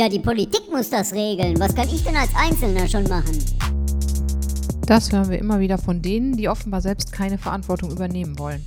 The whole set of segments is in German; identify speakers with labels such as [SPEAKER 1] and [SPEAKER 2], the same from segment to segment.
[SPEAKER 1] Ja, die Politik muss das regeln. Was kann ich denn als Einzelner schon machen?
[SPEAKER 2] Das hören wir immer wieder von denen, die offenbar selbst keine Verantwortung übernehmen wollen.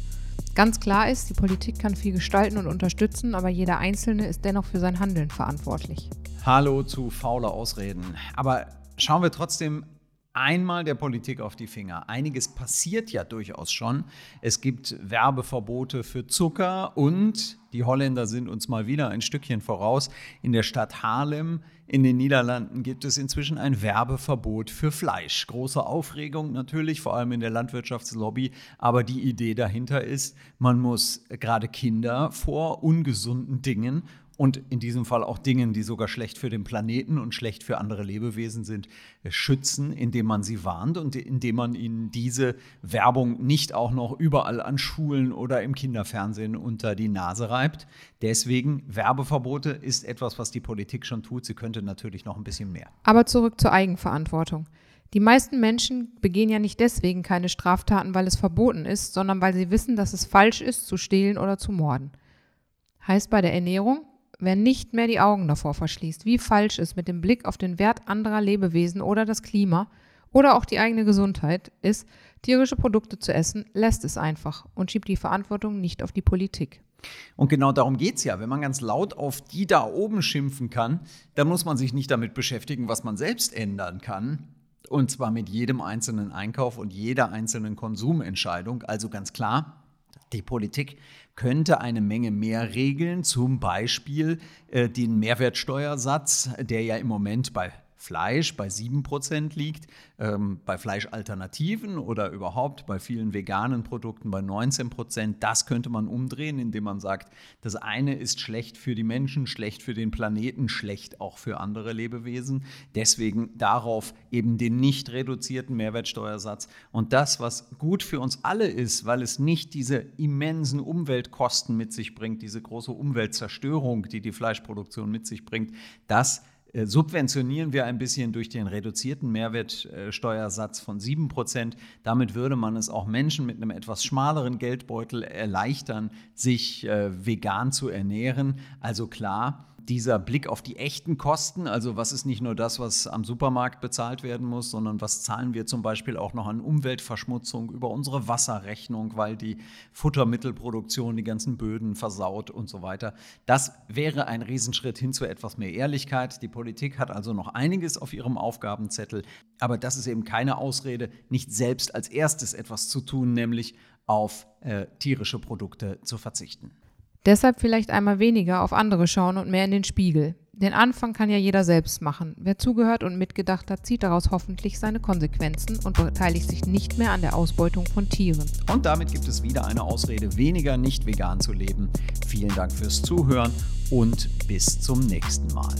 [SPEAKER 2] Ganz klar ist, die Politik kann viel gestalten und unterstützen, aber jeder Einzelne ist dennoch für sein Handeln verantwortlich.
[SPEAKER 3] Hallo zu faule Ausreden. Aber schauen wir trotzdem einmal der Politik auf die Finger. Einiges passiert ja durchaus schon. Es gibt Werbeverbote für Zucker und die Holländer sind uns mal wieder ein Stückchen voraus. In der Stadt Haarlem in den Niederlanden gibt es inzwischen ein Werbeverbot für Fleisch. Große Aufregung natürlich, vor allem in der Landwirtschaftslobby. Aber die Idee dahinter ist, man muss gerade Kinder vor ungesunden Dingen und in diesem Fall auch Dingen, die sogar schlecht für den Planeten und schlecht für andere Lebewesen sind, äh, schützen, indem man sie warnt und indem man ihnen diese Werbung nicht auch noch überall an Schulen oder im Kinderfernsehen unter die Nase reibt. Deswegen Werbeverbote ist etwas, was die Politik schon tut. Sie könnte natürlich noch ein bisschen mehr.
[SPEAKER 2] Aber zurück zur Eigenverantwortung. Die meisten Menschen begehen ja nicht deswegen keine Straftaten, weil es verboten ist, sondern weil sie wissen, dass es falsch ist, zu stehlen oder zu morden. Heißt bei der Ernährung, Wer nicht mehr die Augen davor verschließt, wie falsch es mit dem Blick auf den Wert anderer Lebewesen oder das Klima oder auch die eigene Gesundheit ist, tierische Produkte zu essen, lässt es einfach und schiebt die Verantwortung nicht auf die Politik.
[SPEAKER 3] Und genau darum geht es ja. Wenn man ganz laut auf die da oben schimpfen kann, dann muss man sich nicht damit beschäftigen, was man selbst ändern kann. Und zwar mit jedem einzelnen Einkauf und jeder einzelnen Konsumentscheidung. Also ganz klar, die Politik könnte eine Menge mehr regeln, zum Beispiel äh, den Mehrwertsteuersatz, der ja im Moment bei Fleisch bei 7% liegt, ähm, bei Fleischalternativen oder überhaupt bei vielen veganen Produkten bei 19%. Das könnte man umdrehen, indem man sagt, das eine ist schlecht für die Menschen, schlecht für den Planeten, schlecht auch für andere Lebewesen. Deswegen darauf eben den nicht reduzierten Mehrwertsteuersatz. Und das, was gut für uns alle ist, weil es nicht diese immensen Umweltkosten mit sich bringt, diese große Umweltzerstörung, die die Fleischproduktion mit sich bringt, das subventionieren wir ein bisschen durch den reduzierten Mehrwertsteuersatz von 7%. Damit würde man es auch Menschen mit einem etwas schmaleren Geldbeutel erleichtern, sich äh, vegan zu ernähren. Also klar, dieser Blick auf die echten Kosten, also was ist nicht nur das, was am Supermarkt bezahlt werden muss, sondern was zahlen wir zum Beispiel auch noch an Umweltverschmutzung über unsere Wasserrechnung, weil die Futtermittelproduktion die ganzen Böden versaut und so weiter. Das wäre ein Riesenschritt hin zu etwas mehr Ehrlichkeit. Die Politik hat also noch einiges auf ihrem Aufgabenzettel, aber das ist eben keine Ausrede, nicht selbst als erstes etwas zu tun, nämlich auf äh, tierische Produkte zu verzichten.
[SPEAKER 2] Deshalb vielleicht einmal weniger auf andere schauen und mehr in den Spiegel. Den Anfang kann ja jeder selbst machen. Wer zugehört und mitgedacht hat, zieht daraus hoffentlich seine Konsequenzen und beteiligt sich nicht mehr an der Ausbeutung von Tieren.
[SPEAKER 3] Und damit gibt es wieder eine Ausrede, weniger nicht vegan zu leben. Vielen Dank fürs Zuhören und bis zum nächsten Mal.